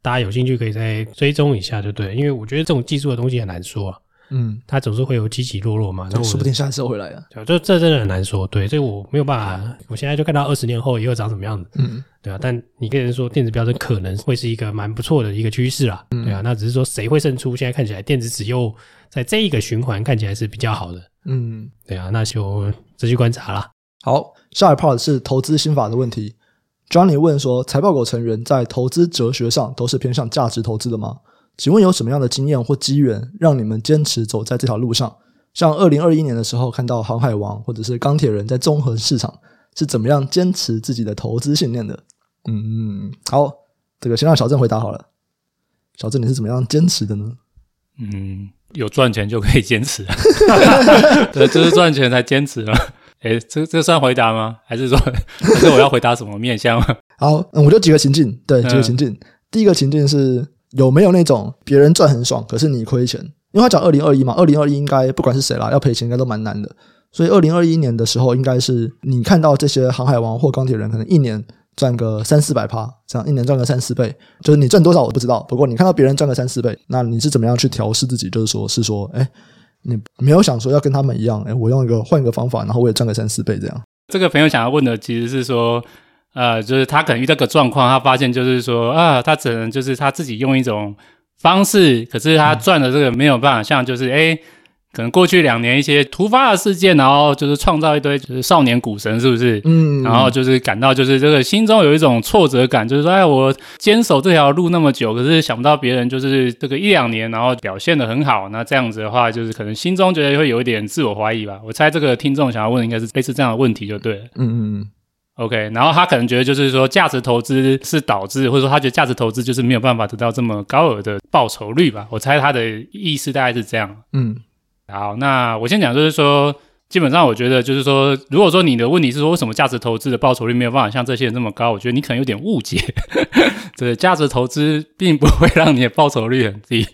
大家有兴趣可以再追踪一下，就对，因为我觉得这种技术的东西很难说啊。嗯，它总是会有起起落落嘛，那说不定下一次会回来啊。对，这这真的很难说。对，这个我没有办法，我现在就看到二十年后以后长什么样子。嗯，对啊。但你跟人说电子标准可能会是一个蛮不错的一个趋势啦。对啊。那只是说谁会胜出？现在看起来电子纸又在这一个循环看起来是比较好的。嗯，对啊，那就继续观察啦。好，下一 part 是投资心法的问题。Johnny 问说：财报狗成员在投资哲学上都是偏向价值投资的吗？请问有什么样的经验或机缘让你们坚持走在这条路上？像二零二一年的时候看到航海王或者是钢铁人在综合市场是怎么样坚持自己的投资信念的？嗯嗯，好，这个先让小郑回答好了。小郑，你是怎么样坚持的呢？嗯，有赚钱就可以坚持，*laughs* 对，就是赚钱才坚持嘛。*laughs* 诶，这这算回答吗？还是说，还是我要回答什么面向？*laughs* 好，嗯，我就几个情境，对，几个情境。嗯、第一个情境是。有没有那种别人赚很爽，可是你亏钱？因为他讲二零二一嘛，二零二一应该不管是谁啦，要赔钱应该都蛮难的。所以二零二一年的时候，应该是你看到这些航海王或钢铁人，可能一年赚个三四百趴，这样一年赚个三四倍，就是你赚多少我不知道。不过你看到别人赚个三四倍，那你是怎么样去调试自己？就是说，是说，哎，你没有想说要跟他们一样，哎，我用一个换一个方法，然后我也赚个三四倍这样。这个朋友想要问的其实是说。呃，就是他可能遇到个状况，他发现就是说啊，他只能就是他自己用一种方式，可是他赚的这个没有办法像就是诶，可能过去两年一些突发的事件，然后就是创造一堆就是少年股神，是不是？嗯，然后就是感到就是这个心中有一种挫折感，就是说哎，我坚守这条路那么久，可是想不到别人就是这个一两年，然后表现的很好，那这样子的话，就是可能心中觉得会有一点自我怀疑吧。我猜这个听众想要问的应该是类似这样的问题就对了。嗯嗯嗯。OK，然后他可能觉得就是说价值投资是导致，或者说他觉得价值投资就是没有办法得到这么高额的报酬率吧？我猜他的意思大概是这样。嗯，好，那我先讲就是说，基本上我觉得就是说，如果说你的问题是说为什么价值投资的报酬率没有办法像这些人这么高，我觉得你可能有点误解。*laughs* 对，价值投资并不会让你的报酬率很低。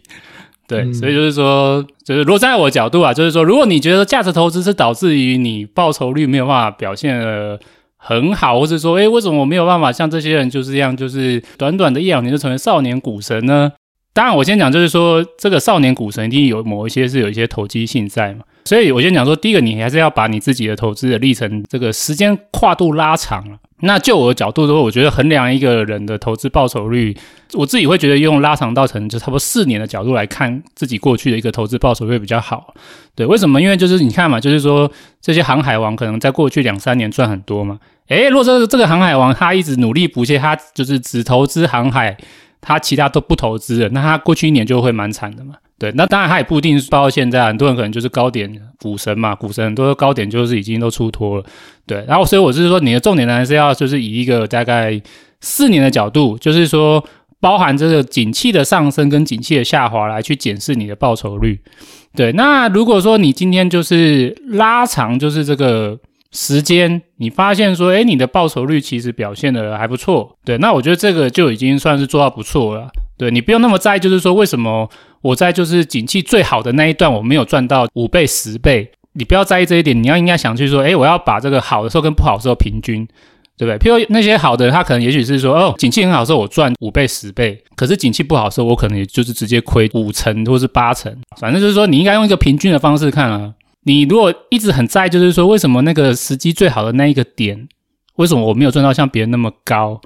对，嗯、所以就是说，就是如果站在我的角度啊，就是说，如果你觉得价值投资是导致于你报酬率没有办法表现的。很好，或者说，诶，为什么我没有办法像这些人就是这样，就是短短的一两年就成为少年股神呢？当然，我先讲，就是说，这个少年股神一定有某一些是有一些投机性在嘛。所以我先讲说，第一个，你还是要把你自己的投资的历程这个时间跨度拉长了。那就我的角度说，我觉得衡量一个人的投资报酬率，我自己会觉得用拉长到成就差不多四年的角度来看自己过去的一个投资报酬会比较好。对，为什么？因为就是你看嘛，就是说这些航海王可能在过去两三年赚很多嘛。诶，如果说这个航海王他一直努力不懈，他就是只投资航海，他其他都不投资了，那他过去一年就会蛮惨的嘛。对，那当然他也不一定包括现在，很多人可能就是高点股神嘛，股神很多高点就是已经都出脱了。对，然后所以我是说，你的重点呢是要就是以一个大概四年的角度，就是说包含这个景气的上升跟景气的下滑来去检视你的报酬率。对，那如果说你今天就是拉长就是这个时间，你发现说，诶，你的报酬率其实表现的还不错。对，那我觉得这个就已经算是做到不错了。对，你不用那么在意，就是说为什么我在就是景气最好的那一段我没有赚到五倍十倍，你不要在意这一点，你要应该想去说，诶，我要把这个好的时候跟不好的时候平均，对不对？譬如那些好的，他可能也许是说，哦，景气很好的时候我赚五倍十倍，可是景气不好的时候我可能也就是直接亏五成或是八成，反正就是说你应该用一个平均的方式看啊。你如果一直很在意，就是说为什么那个时机最好的那一个点，为什么我没有赚到像别人那么高，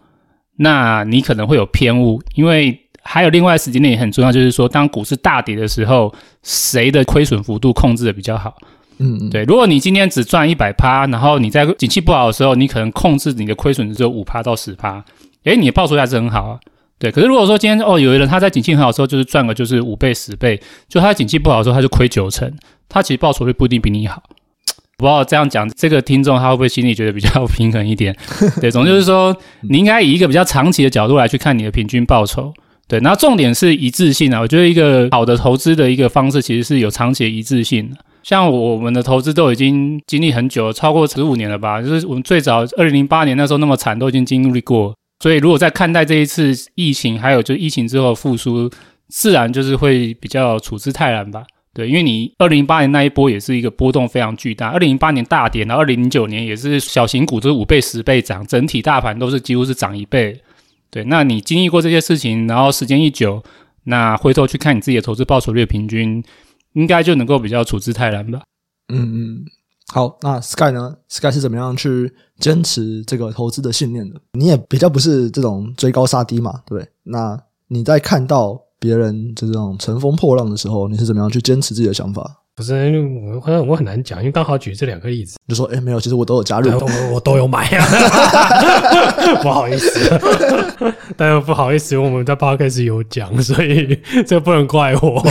那你可能会有偏误，因为。还有另外时间点也很重要，就是说当股市大跌的时候，谁的亏损幅度控制的比较好？嗯，嗯，对。如果你今天只赚一百趴，然后你在景气不好的时候，你可能控制你的亏损只有五趴到十趴，诶，你的报酬还是很好啊。对。可是如果说今天哦，有的人他在景气很好的时候就是赚个就是五倍十倍，就他在景气不好的时候他就亏九成，他其实报酬率不一定比你好。*tsk* 不知道这样讲，这个听众他会不会心里觉得比较 *laughs* 平衡一点？对，总就是说，你应该以一个比较长期的角度来去看你的平均报酬。对，那重点是一致性啊。我觉得一个好的投资的一个方式，其实是有长期的一致性的。像我们的投资都已经经历很久，超过十五年了吧？就是我们最早二零零八年那时候那么惨，都已经经历过。所以如果在看待这一次疫情，还有就疫情之后复苏，自然就是会比较处之泰然吧。对，因为你二零零八年那一波也是一个波动非常巨大，二零零八年大跌，然后二零零九年也是小型股都是五倍、十倍涨，整体大盘都是几乎是涨一倍。对，那你经历过这些事情，然后时间一久，那回头去看你自己的投资报酬率平均，应该就能够比较处之泰然吧。嗯嗯，好，那 Sky 呢？Sky 是怎么样去坚持这个投资的信念的？你也比较不是这种追高杀低嘛，对不对？那你在看到别人这种乘风破浪的时候，你是怎么样去坚持自己的想法？不是，我我很难讲，因为刚好举这两个例子，就说哎，没有，其实我都有加入，我我都有买啊，*laughs* 不好意思，*laughs* 但又不好意思，我们在 Podcast 有讲，所以这不能怪我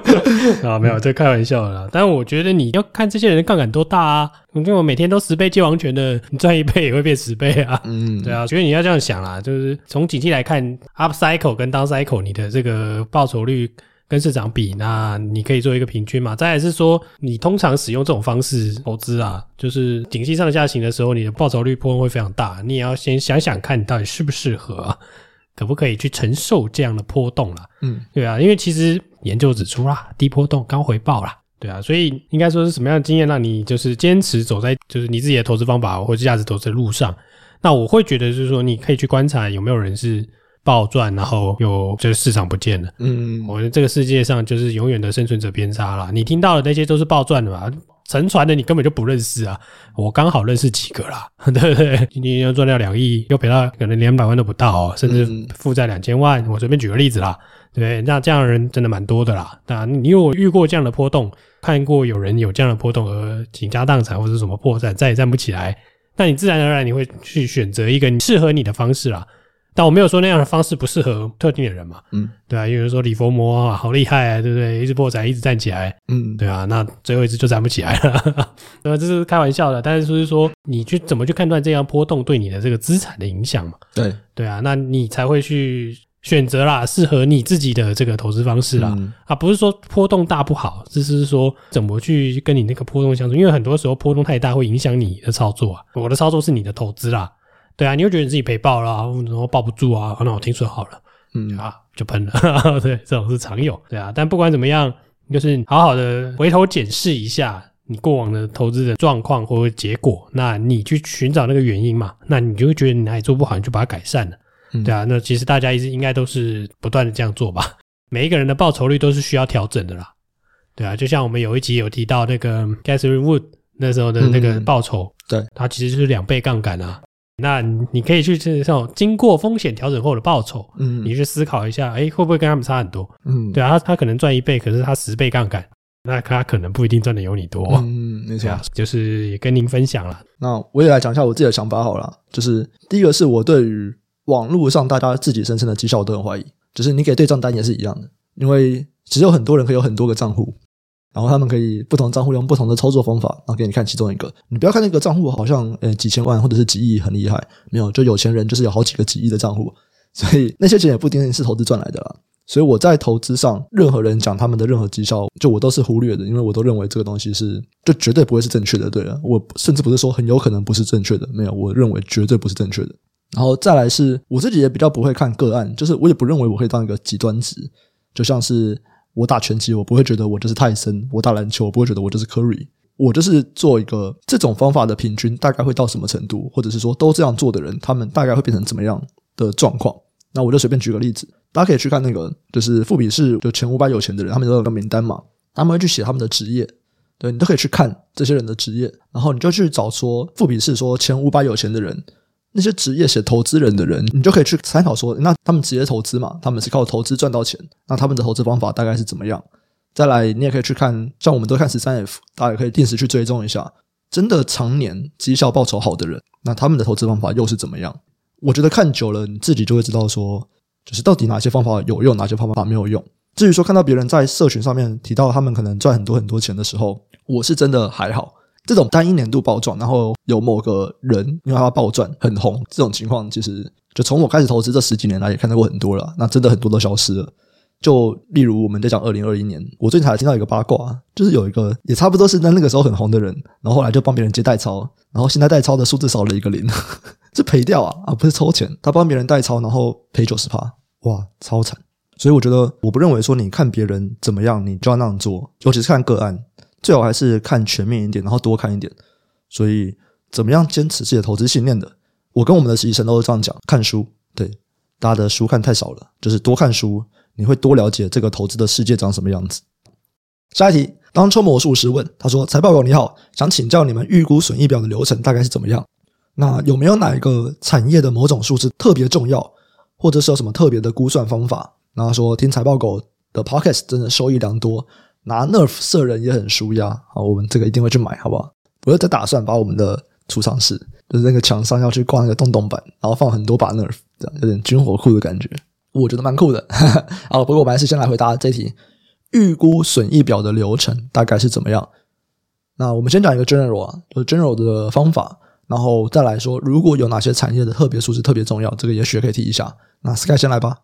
*laughs* 啊，没有，这开玩笑的啦。但我觉得你要看这些人的杠杆多大啊，因为我每天都十倍接王权的，你赚一倍也会变十倍啊，嗯，对啊，所以你要这样想啦，就是从景气来看，up cycle 跟 down cycle，你的这个报酬率。跟市场比，那你可以做一个平均嘛。再来是说，你通常使用这种方式投资啊，就是景气上下行的时候，你的报酬率波动会非常大。你也要先想想看，你到底适不适合啊，可不可以去承受这样的波动啦。嗯，对啊，因为其实研究指出啦，低波动高回报啦，对啊，所以应该说是什么样的经验让你就是坚持走在就是你自己的投资方法或者价值投资的路上？那我会觉得就是说，你可以去观察有没有人是。暴赚，然后又就是市场不见了。嗯，我觉得这个世界上就是永远的生存者偏差啦。你听到的那些都是暴赚的嘛？沉船的你根本就不认识啊。我刚好认识几个啦，*laughs* 对不对？今天要赚掉两亿，又赔到可能两百万都不到哦，甚至负债两千万。我随便举个例子啦，对不对？那这样的人真的蛮多的啦。那你有遇过这样的波动，看过有人有这样的波动而倾家荡产或者什么破产再也站不起来，那你自然而然你会去选择一个适合你的方式啦。但我没有说那样的方式不适合特定的人嘛，嗯，对啊，有人说李佛摩啊，好厉害啊，对不对？一直破产，一直站起来，嗯，对啊，那最后一次就站不起来了，*laughs* 那这是开玩笑的。但是就是说，你去怎么去判断这样波动对你的这个资产的影响嘛？对，对啊，那你才会去选择啦，适合你自己的这个投资方式啦。嗯、啊，不是说波动大不好，只是说怎么去跟你那个波动相处，因为很多时候波动太大会影响你的操作啊。我的操作是你的投资啦。对啊，你会觉得你自己赔爆了，然后抱不住啊，那我停损好了，嗯啊，就喷了。*laughs* 对，这种是常有。对啊，但不管怎么样，就是好好的回头检视一下你过往的投资的状况或者结果，那你去寻找那个原因嘛，那你就会觉得你哪里做不好，你就把它改善了。嗯、对啊，那其实大家一直应该都是不断的这样做吧。每一个人的报酬率都是需要调整的啦。对啊，就像我们有一集有提到那个 Catherine Wood 那时候的那个报酬，嗯、对，它其实就是两倍杠杆啊。那你可以去这种经过风险调整后的报酬，嗯，你去思考一下，哎，会不会跟他们差很多？嗯，对啊，他他可能赚一倍，可是他十倍杠杆，那他可能不一定赚的有你多。嗯，没错，就是也跟您分享了。那我也来讲一下我自己的想法好了，就是第一个是我对于网络上大家自己生成的绩效我都很怀疑，就是你给对账单也是一样的，因为只有很多人可以有很多个账户。然后他们可以不同账户用不同的操作方法，然后给你看其中一个。你不要看那个账户好像呃几千万或者是几亿很厉害，没有，就有钱人就是有好几个几亿的账户，所以那些钱也不一定是投资赚来的啦。所以我在投资上，任何人讲他们的任何绩效，就我都是忽略的，因为我都认为这个东西是就绝对不会是正确的。对了，我甚至不是说很有可能不是正确的，没有，我认为绝对不是正确的。然后再来是我自己也比较不会看个案，就是我也不认为我会当一个极端值，就像是。我打拳击，我不会觉得我就是泰森；我打篮球，我不会觉得我就是 Curry。我就是做一个这种方法的平均，大概会到什么程度，或者是说都这样做的人，他们大概会变成怎么样的状况？那我就随便举个例子，大家可以去看那个，就是富比士就前五百有钱的人，他们都有个名单嘛，他们会去写他们的职业，对，你都可以去看这些人的职业，然后你就去找说富比士说前五百有钱的人，那些职业写投资人的人，你就可以去参考说，那他们职业投资嘛，他们是靠投资赚到钱，那他们的投资方法大概是怎么样？再来，你也可以去看，像我们都看十三 F，大家也可以定时去追踪一下，真的常年绩效报酬好的人，那他们的投资方法又是怎么样？我觉得看久了，你自己就会知道说，就是到底哪些方法有用，哪些方法没有用。至于说看到别人在社群上面提到他们可能赚很多很多钱的时候，我是真的还好。这种单一年度暴赚，然后有某个人因为他暴赚很红，这种情况其实就从我开始投资这十几年来也看到过很多了。那真的很多都消失了。就例如我们在讲二零二一年，我最近才听到一个八卦，就是有一个也差不多是在那个时候很红的人，然后后来就帮别人接代操，然后现在代操的数字少了一个零，*laughs* 是赔掉啊啊不是抽钱，他帮别人代操，然后 *laughs* 赔九十趴，哇超惨。所以我觉得我不认为说你看别人怎么样，你就要那样做，尤其是看个案。最好还是看全面一点，然后多看一点。所以，怎么样坚持自己的投资信念的？我跟我们的实习生都是这样讲：看书，对，大家的书看太少了，就是多看书，你会多了解这个投资的世界长什么样子。下一题，当抽魔术师问他说：“财报狗你好，想请教你们预估损益表的流程大概是怎么样？那有没有哪一个产业的某种数字特别重要，或者是有什么特别的估算方法？”然后说：“听财报狗的 p o c k e t 真的收益良多。”拿 Nerf 射人也很舒压，好，我们这个一定会去买，好不好？我有在打算把我们的储藏室，就是那个墙上要去挂那个洞洞板，然后放很多把 Nerf，这样有点军火库的感觉，我觉得蛮酷的。哈哈好，不过我们还是先来回答这题：预估损益表的流程大概是怎么样？那我们先讲一个 general 啊，就是 general 的方法，然后再来说，如果有哪些产业的特别数字特别重要，这个也许可以提一下。那 Sky 先来吧。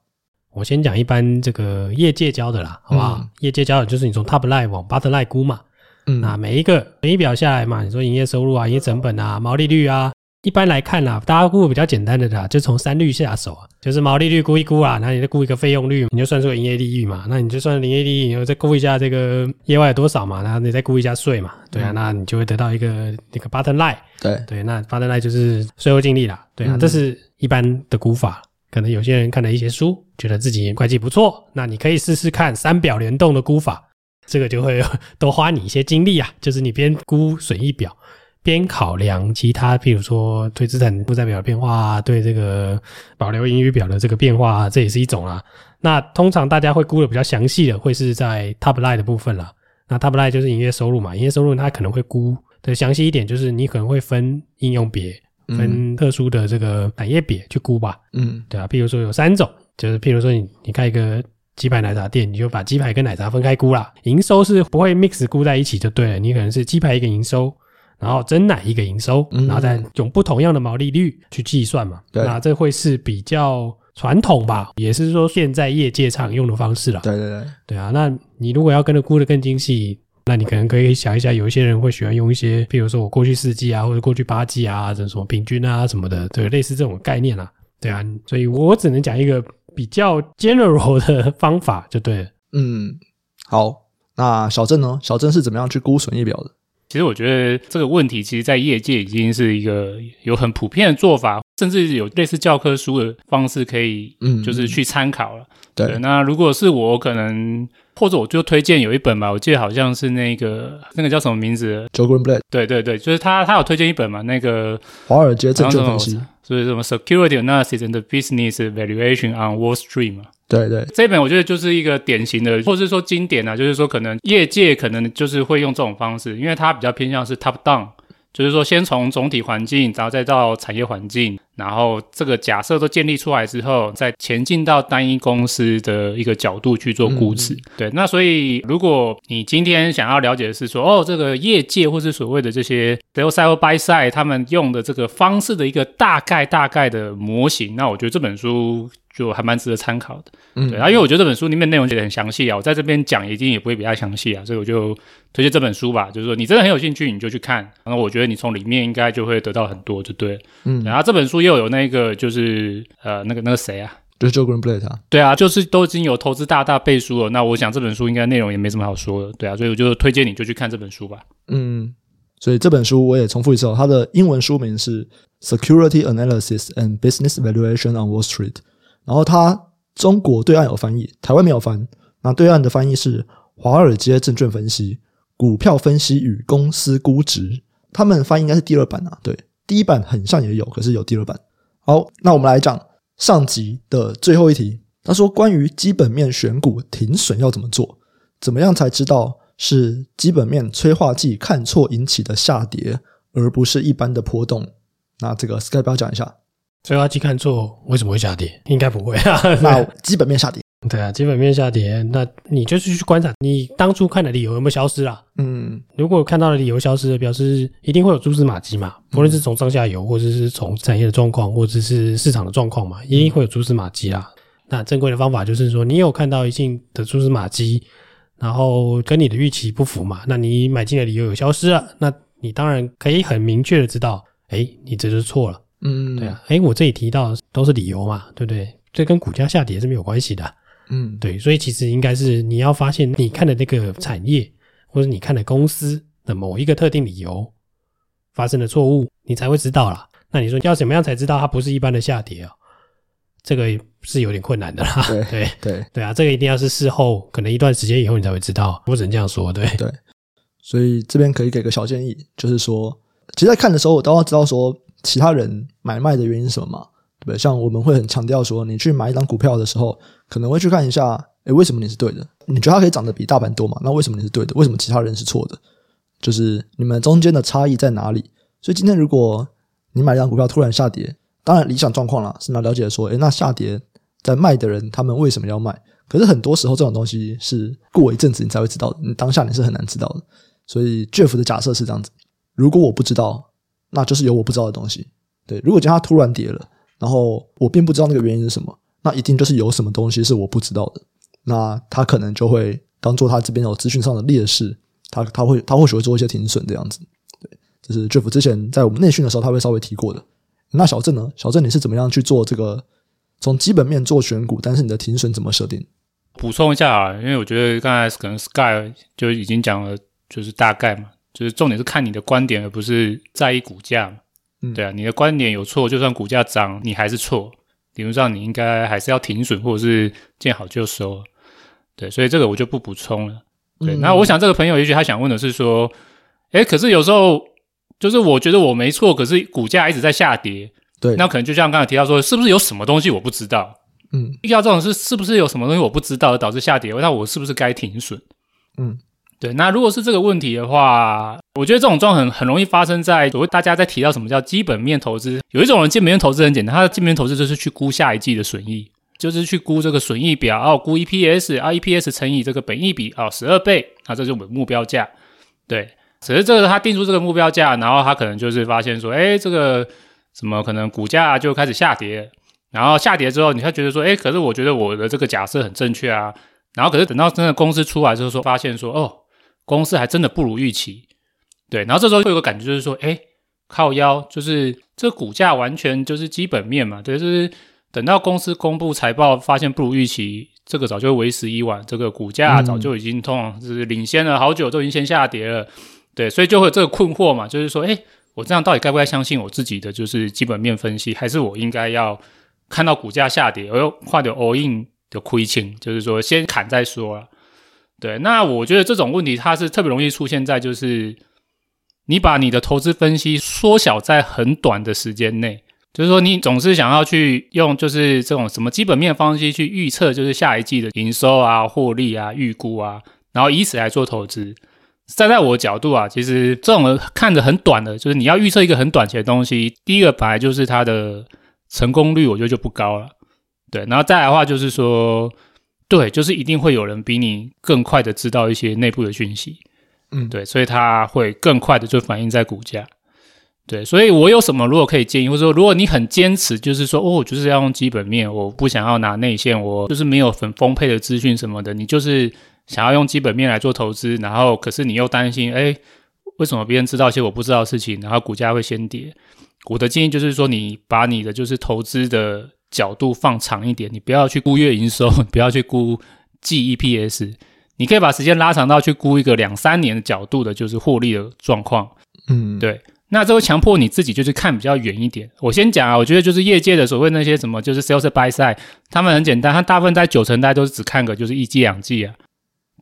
我先讲一般这个业界教的啦，好不好？嗯、业界教的就是你从 top line 往 bottom line 估嘛。嗯，那每一个损益表下来嘛，你说营业收入啊、营业成本啊、毛利率啊，一般来看啦，大家估比较简单的啦，就从三率下手啊，就是毛利率估一估啊，那你再估一个费用率，你就算出营业利率嘛，那你就算营业利率，然后再估一下这个业外有多少嘛，然后你再估一下税嘛，对啊，嗯、那你就会得到一个那个 bottom line。对对，那 bottom line 就是税后净利啦，对啊，嗯、这是一般的估法。可能有些人看了一些书，觉得自己会计不错，那你可以试试看三表联动的估法，这个就会多花你一些精力啊。就是你边估损益表，边考量其他，譬如说对资产负债表的变化，对这个保留盈余表的这个变化，这也是一种啦。那通常大家会估的比较详细的，会是在 top line 的部分了。那 top line 就是营业收入嘛，营业收入它可能会估的详细一点，就是你可能会分应用别。分特殊的这个产业别去估吧，嗯，对啊，譬如说有三种，就是譬如说你你开一个鸡排奶茶店，你就把鸡排跟奶茶分开估啦，营收是不会 mix 估在一起就对了，你可能是鸡排一个营收，然后真奶一个营收，然后再用不同样的毛利率去计算嘛，对，那这会是比较传统吧，也是说现在业界常用的方式啦，对对对，对啊，那你如果要跟着估的更精细。那你可能可以想一下，有一些人会喜欢用一些，譬如说我过去四季啊，或者过去八季啊，这什么平均啊什么的，对，类似这种概念啊，对啊，所以我只能讲一个比较 general 的方法就对了。嗯，好，那小郑呢？小郑是怎么样去估损益表的？其实我觉得这个问题，其实在业界已经是一个有很普遍的做法，甚至有类似教科书的方式可以，嗯，就是去参考了。嗯、对，对，那如果是我可能。或者我就推荐有一本吧，我记得好像是那个那个叫什么名字？Joe Greenblatt。对对对，就是他，他有推荐一本嘛，那个华尔街证券分析，所以什么 Security Analysis and Business Valuation on Wall Street 嘛。对对，这本我觉得就是一个典型的，或是说经典啊，就是说可能业界可能就是会用这种方式，因为它比较偏向是 Top Down。就是说，先从总体环境，然后再到产业环境，然后这个假设都建立出来之后，再前进到单一公司的一个角度去做估值。嗯、对，那所以如果你今天想要了解的是说，哦，这个业界或是所谓的这些 sell side 或 buy side 他们用的这个方式的一个大概大概的模型，那我觉得这本书。就还蛮值得参考的，嗯，对啊，因为我觉得这本书里面内容写的很详细啊，我在这边讲一定也不会比较详细啊，所以我就推荐这本书吧。就是说你真的很有兴趣，你就去看，然后我觉得你从里面应该就会得到很多，就对，嗯，然后这本书又有那个就是呃那个那个谁啊，就是 Joe Greenblatt 啊，对啊，就是都已经有投资大大背书了，那我想这本书应该内容也没什么好说的，对啊，所以我就推荐你就去看这本书吧。嗯，所以这本书我也重复一次哦，它的英文书名是 Security Analysis and Business Valuation on Wall Street，然后它。中国对岸有翻译，台湾没有翻。那对岸的翻译是《华尔街证券分析：股票分析与公司估值》，他们翻译应该是第二版啊。对，第一版很像也有，可是有第二版。好，那我们来讲上集的最后一题。他说，关于基本面选股停损要怎么做？怎么样才知道是基本面催化剂看错引起的下跌，而不是一般的波动？那这个 Sky 不要讲一下，催化剂看错为什么会下跌？应该不会啊。*laughs* 那基本面下跌。对啊，基本面下跌，那你就是去观察你当初看的理由有没有消失啦。嗯，如果看到的理由消失了，表示一定会有蛛丝马迹嘛，不论是从上下游，或者是从产业的状况，或者是市场的状况嘛，一定会有蛛丝马迹啦。那正规的方法就是说，你有看到一定的蛛丝马迹，然后跟你的预期不符嘛，那你买进的理由有消失了，那你当然可以很明确的知道，哎，你这就是错了。嗯，对啊，哎，我这里提到的都是理由嘛，对不对？这跟股价下跌是没有关系的。嗯，对，所以其实应该是你要发现你看的那个产业，或者你看的公司的某一个特定理由发生的错误，你才会知道啦。那你说要怎么样才知道它不是一般的下跌啊？这个是有点困难的啦。对 *laughs* 对对对啊，这个一定要是事后，可能一段时间以后你才会知道，我只能这样说。对对，所以这边可以给个小建议，就是说，其实在看的时候，我都要知道说其他人买卖的原因是什么嘛。对不对，像我们会很强调说，你去买一张股票的时候，可能会去看一下，诶，为什么你是对的？你觉得它可以涨得比大盘多嘛？那为什么你是对的？为什么其他人是错的？就是你们中间的差异在哪里？所以今天如果你买一张股票突然下跌，当然理想状况啦，是要了解说，诶，那下跌在卖的人他们为什么要卖？可是很多时候这种东西是过一阵子你才会知道，你当下你是很难知道的。所以 Jeff 的假设是这样子：如果我不知道，那就是有我不知道的东西。对，如果今天它突然跌了。然后我并不知道那个原因是什么，那一定就是有什么东西是我不知道的，那他可能就会当做他这边有资讯上的劣势，他他会他或许会做一些停损这样子。对，这是 Jeff 之前在我们内训的时候他会稍微提过的。那小郑呢？小郑你是怎么样去做这个从基本面做选股，但是你的停损怎么设定？补充一下啊，因为我觉得刚才可能 Sky 就已经讲了，就是大概嘛，就是重点是看你的观点，而不是在意股价嘛。嗯，对啊，你的观点有错，就算股价涨，你还是错。理论上，你应该还是要停损，或者是见好就收。对，所以这个我就不补充了。对，那、嗯、我想这个朋友也许他想问的是说，诶，可是有时候就是我觉得我没错，可是股价一直在下跌。对，那可能就像刚才提到说，是不是有什么东西我不知道？嗯，遇到这种事，是不是有什么东西我不知道而导致下跌？那我是不是该停损？嗯。对，那如果是这个问题的话，我觉得这种状况很很容易发生在所谓大家在提到什么叫基本面投资。有一种人基本面投资很简单，他的基本面投资就是去估下一季的损益，就是去估这个损益表，哦，估 EPS，啊 EPS 乘以这个本益比，哦十二倍，啊这是我们目标价。对，只是这个他定出这个目标价，然后他可能就是发现说，哎，这个什么可能股价就开始下跌，然后下跌之后，你会觉得说，哎，可是我觉得我的这个假设很正确啊，然后可是等到真的公司出来之后说，发现说，哦。公司还真的不如预期，对，然后这时候会有个感觉，就是说，哎，靠腰，就是这股价完全就是基本面嘛，对，就是等到公司公布财报，发现不如预期，这个早就为时已晚，这个股价早就已经通常是领先了好久，都已经先下跌了，对，所以就会有这个困惑嘛，就是说，哎，我这样到底该不该相信我自己的就是基本面分析，还是我应该要看到股价下跌，我又换掉 all in 的亏钱，就是说先砍再说了。对，那我觉得这种问题它是特别容易出现在，就是你把你的投资分析缩小在很短的时间内，就是说你总是想要去用就是这种什么基本面方式去预测，就是下一季的营收啊、获利啊、预估啊，然后以此来做投资。站在我的角度啊，其实这种看着很短的，就是你要预测一个很短期的东西，第一个本来就是它的成功率，我觉得就不高了。对，然后再来的话就是说。对，就是一定会有人比你更快的知道一些内部的讯息，嗯，对，所以它会更快的就反映在股价。对，所以我有什么如果可以建议，或者说如果你很坚持，就是说哦，我就是要用基本面，我不想要拿内线，我就是没有很丰沛的资讯什么的，你就是想要用基本面来做投资，然后可是你又担心，哎，为什么别人知道一些我不知道的事情，然后股价会先跌？我的建议就是说，你把你的就是投资的。角度放长一点，你不要去估月营收，*laughs* 不要去估季 EPS，你可以把时间拉长到去估一个两三年的角度的，就是获利的状况。嗯，对。那这会强迫你自己就是看比较远一点。我先讲啊，我觉得就是业界的所谓那些什么，就是 sales buy side，他们很简单，他大部分在九成大家都是只看个就是一季两季啊，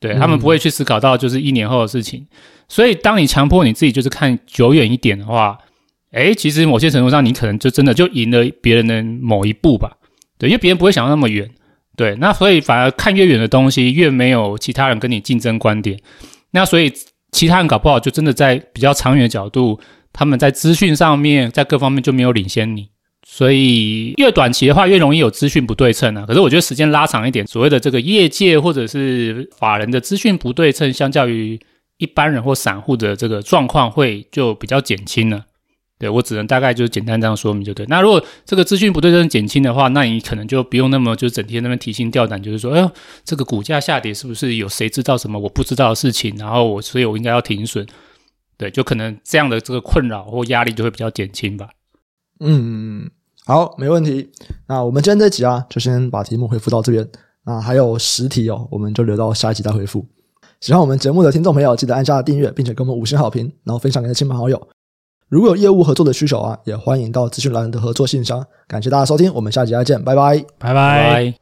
对，他们不会去思考到就是一年后的事情。所以当你强迫你自己就是看久远一点的话，哎，其实某些程度上，你可能就真的就赢了别人的某一步吧。对，因为别人不会想到那么远。对，那所以反而看越远的东西，越没有其他人跟你竞争观点。那所以其他人搞不好就真的在比较长远的角度，他们在资讯上面，在各方面就没有领先你。所以越短期的话，越容易有资讯不对称啊。可是我觉得时间拉长一点，所谓的这个业界或者是法人的资讯不对称，相较于一般人或散户的这个状况，会就比较减轻了。对，我只能大概就是简单这样说明就对。那如果这个资讯不对称减轻的话，那你可能就不用那么就整天那边提心吊胆，就是说，哎，这个股价下跌是不是有谁知道什么我不知道的事情？然后我所以我应该要停损。对，就可能这样的这个困扰或压力就会比较减轻吧。嗯，好，没问题。那我们今天这集啊，就先把题目回复到这边。那还有十题哦，我们就留到下一集再回复。喜欢我们节目的听众朋友，记得按下订阅，并且给我们五星好评，然后分享给亲朋好友。如果有业务合作的需求啊，也欢迎到资讯栏的合作信箱。感谢大家收听，我们下集再见，拜拜，拜拜。